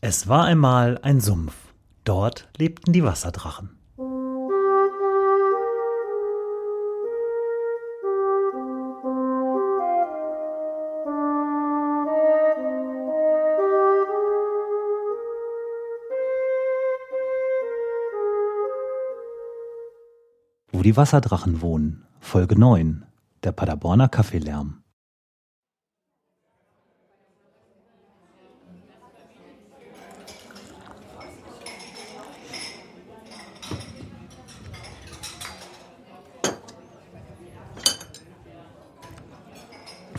Es war einmal ein Sumpf. Dort lebten die Wasserdrachen. Wo die Wasserdrachen wohnen. Folge 9. Der Paderborner Kaffeelärm.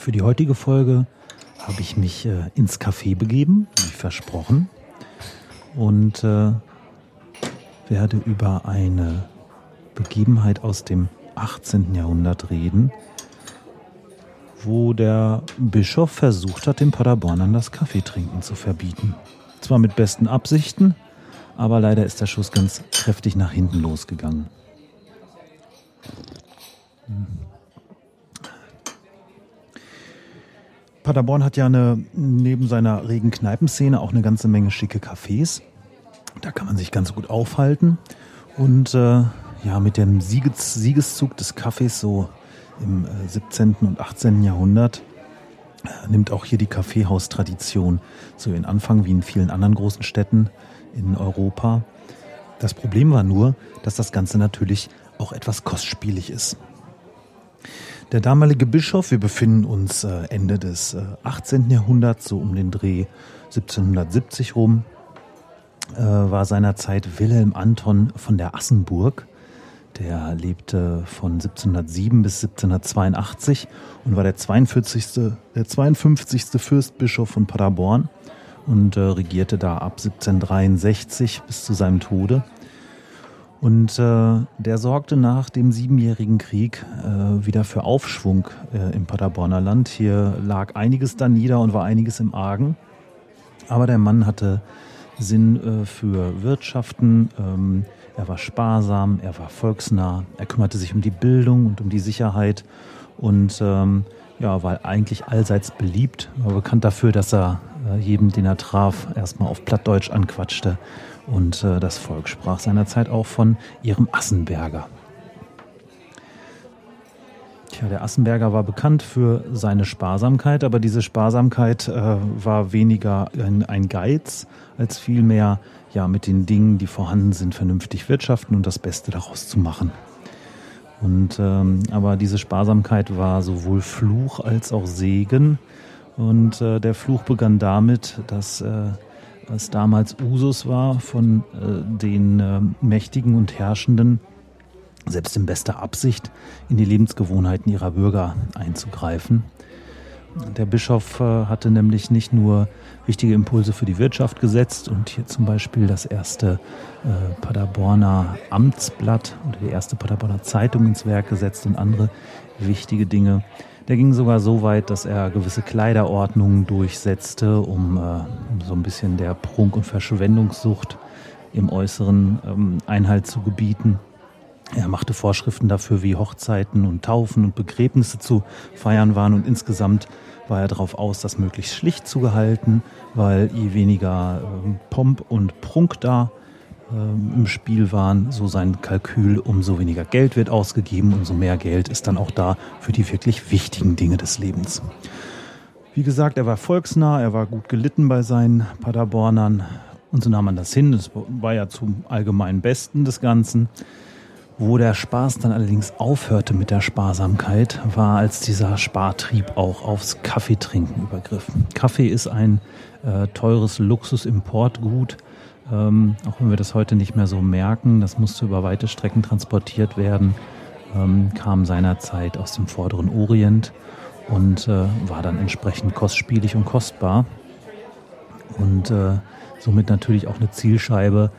Für die heutige Folge habe ich mich äh, ins Café begeben, wie versprochen, und äh, werde über eine Begebenheit aus dem 18. Jahrhundert reden, wo der Bischof versucht hat, den Paderbornern das Kaffeetrinken zu verbieten. Zwar mit besten Absichten, aber leider ist der Schuss ganz kräftig nach hinten losgegangen. Paderborn hat ja eine, neben seiner regen Kneipenszene auch eine ganze Menge schicke Cafés. Da kann man sich ganz gut aufhalten. Und äh, ja, mit dem Sieges, Siegeszug des Kaffees so im äh, 17. und 18. Jahrhundert äh, nimmt auch hier die Kaffeehaustradition so ihren Anfang wie in vielen anderen großen Städten in Europa. Das Problem war nur, dass das Ganze natürlich auch etwas kostspielig ist. Der damalige Bischof, wir befinden uns äh, Ende des 18. Äh, Jahrhunderts, so um den Dreh 1770 rum, äh, war seinerzeit Wilhelm Anton von der Assenburg. Der lebte von 1707 bis 1782 und war der 42. Der 52. Fürstbischof von Paderborn und regierte da ab 1763 bis zu seinem Tode. Und äh, der sorgte nach dem Siebenjährigen Krieg äh, wieder für Aufschwung äh, im Paderborner Land. Hier lag einiges da nieder und war einiges im Argen. Aber der Mann hatte Sinn äh, für Wirtschaften. Ähm, er war sparsam, er war volksnah, er kümmerte sich um die Bildung und um die Sicherheit und ähm, ja, war eigentlich allseits beliebt, war bekannt dafür, dass er äh, jedem, den er traf, erstmal auf Plattdeutsch anquatschte und äh, das Volk sprach seinerzeit auch von ihrem Assenberger. Tja, der Assenberger war bekannt für seine Sparsamkeit, aber diese Sparsamkeit äh, war weniger ein, ein Geiz, als vielmehr ja mit den Dingen, die vorhanden sind, vernünftig wirtschaften und das Beste daraus zu machen. Und ähm, aber diese Sparsamkeit war sowohl Fluch als auch Segen. Und äh, der Fluch begann damit, dass äh, was damals Usus war von äh, den äh, Mächtigen und Herrschenden, selbst in bester Absicht in die Lebensgewohnheiten ihrer Bürger einzugreifen. Der Bischof äh, hatte nämlich nicht nur wichtige Impulse für die Wirtschaft gesetzt und hier zum Beispiel das erste äh, Paderborner Amtsblatt oder die erste Paderborner Zeitung ins Werk gesetzt und andere wichtige Dinge. Der ging sogar so weit, dass er gewisse Kleiderordnungen durchsetzte, um, äh, so ein bisschen der Prunk- und Verschwendungssucht im Äußeren ähm, Einhalt zu gebieten. Er machte Vorschriften dafür, wie Hochzeiten und Taufen und Begräbnisse zu feiern waren und insgesamt war er darauf aus, das möglichst schlicht zu gehalten, weil je weniger äh, Pomp und Prunk da äh, im Spiel waren, so sein Kalkül, umso weniger Geld wird ausgegeben, umso mehr Geld ist dann auch da für die wirklich wichtigen Dinge des Lebens. Wie gesagt, er war volksnah, er war gut gelitten bei seinen Paderbornern und so nahm man das hin. Das war ja zum allgemeinen Besten des Ganzen. Wo der Spaß dann allerdings aufhörte mit der Sparsamkeit, war, als dieser Spartrieb auch aufs Kaffeetrinken übergriff. Kaffee ist ein äh, teures Luxusimportgut, ähm, auch wenn wir das heute nicht mehr so merken. Das musste über weite Strecken transportiert werden, ähm, kam seinerzeit aus dem vorderen Orient und äh, war dann entsprechend kostspielig und kostbar und äh, somit natürlich auch eine Zielscheibe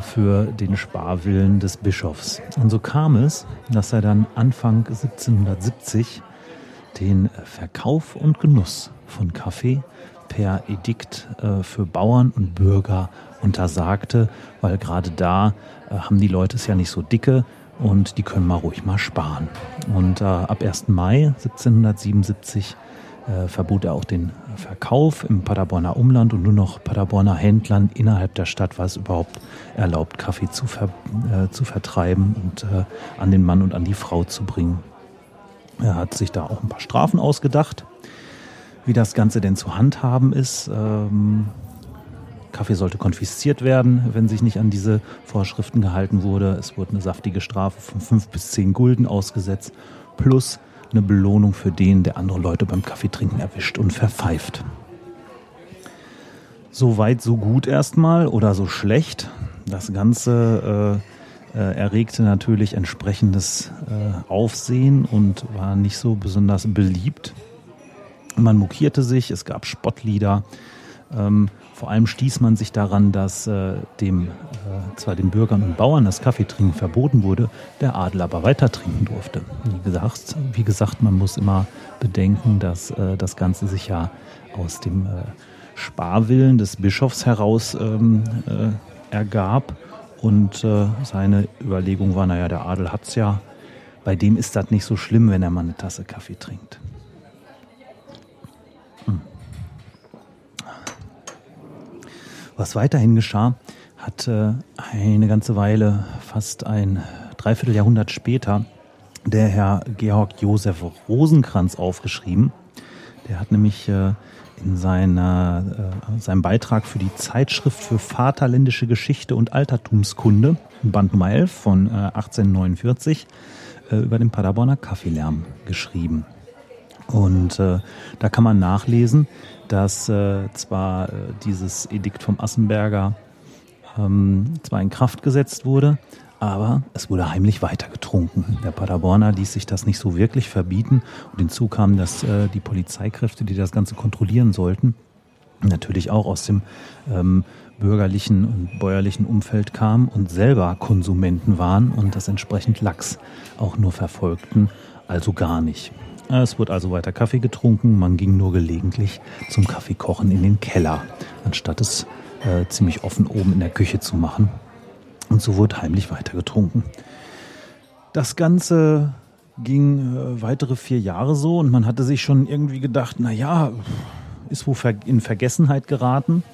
für den Sparwillen des Bischofs. Und so kam es, dass er dann Anfang 1770 den Verkauf und Genuss von Kaffee per Edikt äh, für Bauern und Bürger untersagte, weil gerade da äh, haben die Leute es ja nicht so dicke und die können mal ruhig mal sparen. Und ab 1. Mai 1777 äh, verbot er auch den Verkauf im Paderborner Umland und nur noch Paderborner Händlern innerhalb der Stadt war es überhaupt erlaubt, Kaffee zu, ver, äh, zu vertreiben und äh, an den Mann und an die Frau zu bringen. Er hat sich da auch ein paar Strafen ausgedacht, wie das Ganze denn zu handhaben ist. Ähm, Kaffee sollte konfisziert werden, wenn sich nicht an diese Vorschriften gehalten wurde. Es wurde eine saftige Strafe von fünf bis zehn Gulden ausgesetzt, plus eine Belohnung für den, der andere Leute beim Kaffeetrinken erwischt und verpfeift. So weit, so gut erstmal oder so schlecht. Das Ganze äh, äh, erregte natürlich entsprechendes äh, Aufsehen und war nicht so besonders beliebt. Man mokierte sich, es gab Spottlieder. Ähm, vor allem stieß man sich daran, dass äh, dem, äh, zwar den Bürgern und Bauern das Kaffeetrinken verboten wurde, der Adel aber weiter trinken durfte. Wie gesagt, wie gesagt man muss immer bedenken, dass äh, das Ganze sich ja aus dem äh, Sparwillen des Bischofs heraus ähm, äh, ergab. Und äh, seine Überlegung war, naja, der Adel hat's ja, bei dem ist das nicht so schlimm, wenn er mal eine Tasse Kaffee trinkt. Was weiterhin geschah, hat äh, eine ganze Weile, fast ein Dreivierteljahrhundert später, der Herr Georg Josef Rosenkranz aufgeschrieben. Der hat nämlich äh, in seiner, äh, seinem Beitrag für die Zeitschrift für Vaterländische Geschichte und Altertumskunde, Band Nummer 11 von 1849, über den Paderborner Kaffeelärm geschrieben. Und äh, da kann man nachlesen, dass äh, zwar äh, dieses Edikt vom Assenberger ähm, zwar in Kraft gesetzt wurde, aber es wurde heimlich weiter getrunken. Der Paderborner ließ sich das nicht so wirklich verbieten und hinzu kam, dass äh, die Polizeikräfte, die das Ganze kontrollieren sollten, natürlich auch aus dem ähm, bürgerlichen und bäuerlichen Umfeld kamen und selber Konsumenten waren und das entsprechend Lachs auch nur verfolgten, also gar nicht. Es wurde also weiter Kaffee getrunken, man ging nur gelegentlich zum Kaffeekochen in den Keller, anstatt es äh, ziemlich offen oben in der Küche zu machen. Und so wurde heimlich weiter getrunken. Das Ganze ging äh, weitere vier Jahre so und man hatte sich schon irgendwie gedacht, na ja, ist wohl in Vergessenheit geraten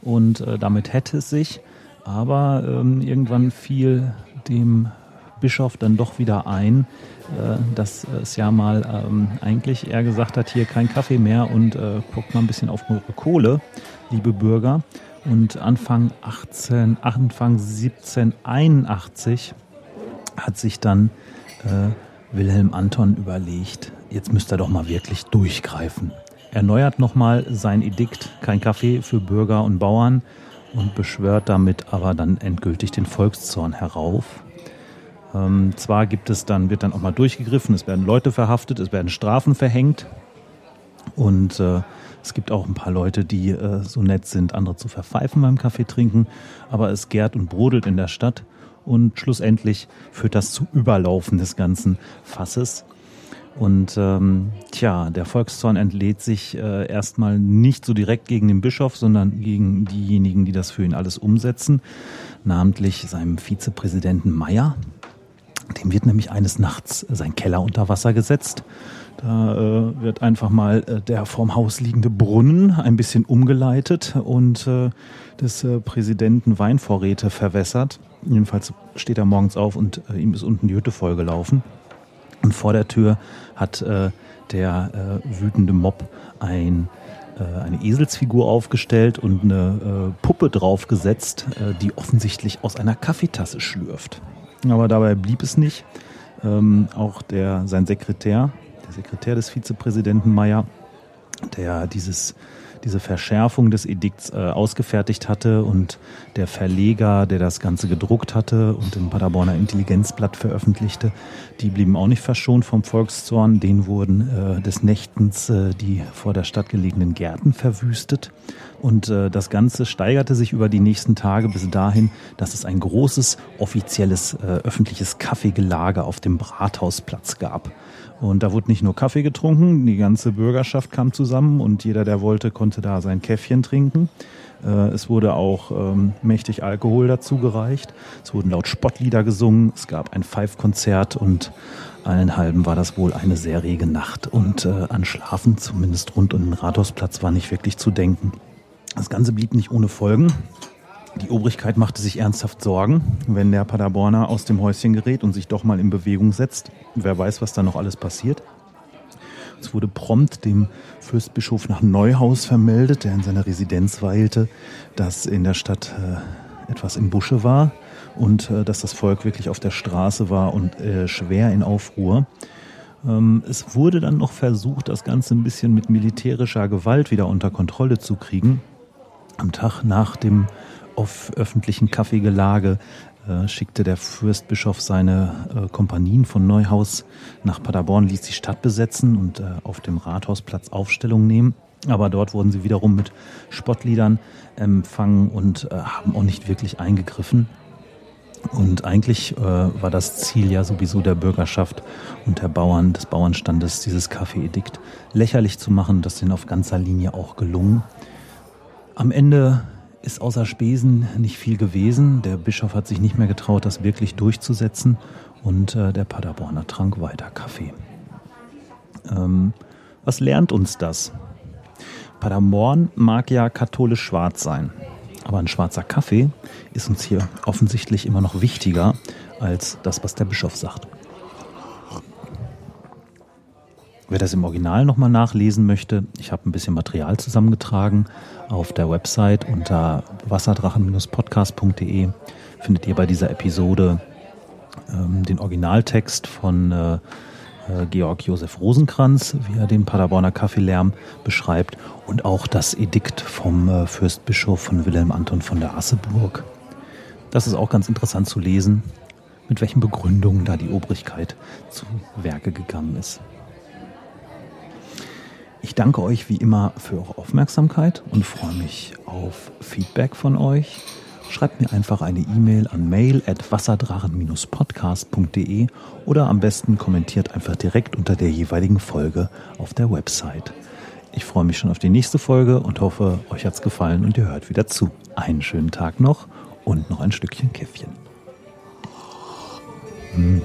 und äh, damit hätte es sich. Aber ähm, irgendwann fiel dem Bischof dann doch wieder ein, äh, dass es ja mal ähm, eigentlich er gesagt hat, hier kein Kaffee mehr und äh, guckt mal ein bisschen auf eure Kohle, liebe Bürger. Und Anfang 18, Anfang 1781 hat sich dann äh, Wilhelm Anton überlegt, jetzt müsste er doch mal wirklich durchgreifen. Erneuert nochmal sein Edikt, kein Kaffee für Bürger und Bauern und beschwört damit aber dann endgültig den Volkszorn herauf. Ähm, zwar gibt es dann, wird dann auch mal durchgegriffen, es werden Leute verhaftet, es werden Strafen verhängt. Und äh, es gibt auch ein paar Leute, die äh, so nett sind, andere zu verpfeifen beim Kaffee trinken, aber es gärt und brodelt in der Stadt. Und schlussendlich führt das zu Überlaufen des ganzen Fasses. Und ähm, tja, der Volkszorn entlädt sich äh, erstmal nicht so direkt gegen den Bischof, sondern gegen diejenigen, die das für ihn alles umsetzen, namentlich seinem Vizepräsidenten Meyer, dem wird nämlich eines Nachts sein Keller unter Wasser gesetzt. Da äh, wird einfach mal äh, der vorm Haus liegende Brunnen ein bisschen umgeleitet und äh, des äh, Präsidenten Weinvorräte verwässert. Jedenfalls steht er morgens auf und äh, ihm ist unten die Hütte vollgelaufen. Und vor der Tür hat äh, der äh, wütende Mob ein äh, eine Eselsfigur aufgestellt und eine äh, Puppe draufgesetzt, äh, die offensichtlich aus einer Kaffeetasse schlürft. Aber dabei blieb es nicht. Ähm, auch der, sein Sekretär, der Sekretär des Vizepräsidenten Meyer, der dieses diese Verschärfung des Edikts äh, ausgefertigt hatte und der Verleger, der das Ganze gedruckt hatte und im Paderborner Intelligenzblatt veröffentlichte, die blieben auch nicht verschont vom Volkszorn. Den wurden äh, des Nächtens äh, die vor der Stadt gelegenen Gärten verwüstet. Und äh, das Ganze steigerte sich über die nächsten Tage bis dahin, dass es ein großes offizielles äh, öffentliches Kaffeegelager auf dem Rathausplatz gab. Und da wurde nicht nur Kaffee getrunken, die ganze Bürgerschaft kam zusammen und jeder, der wollte, konnte da sein Käffchen trinken. Äh, es wurde auch ähm, mächtig Alkohol dazu gereicht. Es wurden laut Spottlieder gesungen. Es gab ein Pfeifkonzert und allen halben war das wohl eine sehr rege Nacht. Und äh, an Schlafen, zumindest rund um den Rathausplatz, war nicht wirklich zu denken. Das Ganze blieb nicht ohne Folgen. Die Obrigkeit machte sich ernsthaft Sorgen, wenn der Paderborner aus dem Häuschen gerät und sich doch mal in Bewegung setzt. Wer weiß, was da noch alles passiert. Es wurde prompt dem Fürstbischof nach Neuhaus vermeldet, der in seiner Residenz weilte, dass in der Stadt äh, etwas im Busche war und äh, dass das Volk wirklich auf der Straße war und äh, schwer in Aufruhr. Ähm, es wurde dann noch versucht, das Ganze ein bisschen mit militärischer Gewalt wieder unter Kontrolle zu kriegen. Am Tag nach dem öffentlichen Kaffeegelage äh, schickte der Fürstbischof seine äh, Kompanien von Neuhaus nach Paderborn, ließ die Stadt besetzen und äh, auf dem Rathausplatz Aufstellung nehmen. Aber dort wurden sie wiederum mit Spottliedern empfangen und äh, haben auch nicht wirklich eingegriffen. Und eigentlich äh, war das Ziel ja sowieso der Bürgerschaft und der Bauern, des Bauernstandes, dieses Kaffeeedikt lächerlich zu machen. Das ist ihnen auf ganzer Linie auch gelungen. Am Ende ist außer Spesen nicht viel gewesen. Der Bischof hat sich nicht mehr getraut, das wirklich durchzusetzen. Und äh, der Paderborner trank weiter Kaffee. Ähm, was lernt uns das? Paderborn mag ja katholisch schwarz sein. Aber ein schwarzer Kaffee ist uns hier offensichtlich immer noch wichtiger als das, was der Bischof sagt. Wer das im Original nochmal nachlesen möchte, ich habe ein bisschen Material zusammengetragen auf der Website unter wasserdrachen-podcast.de findet ihr bei dieser Episode ähm, den Originaltext von äh, äh, Georg Josef Rosenkranz, wie er den Paderborner Kaffeelärm beschreibt, und auch das Edikt vom äh, Fürstbischof von Wilhelm Anton von der Asseburg. Das ist auch ganz interessant zu lesen, mit welchen Begründungen da die Obrigkeit zu Werke gegangen ist. Ich danke euch wie immer für eure Aufmerksamkeit und freue mich auf Feedback von euch. Schreibt mir einfach eine E-Mail an mail at wasserdrachen-podcast.de oder am besten kommentiert einfach direkt unter der jeweiligen Folge auf der Website. Ich freue mich schon auf die nächste Folge und hoffe, euch hat's gefallen und ihr hört wieder zu. Einen schönen Tag noch und noch ein Stückchen Käffchen. Hm.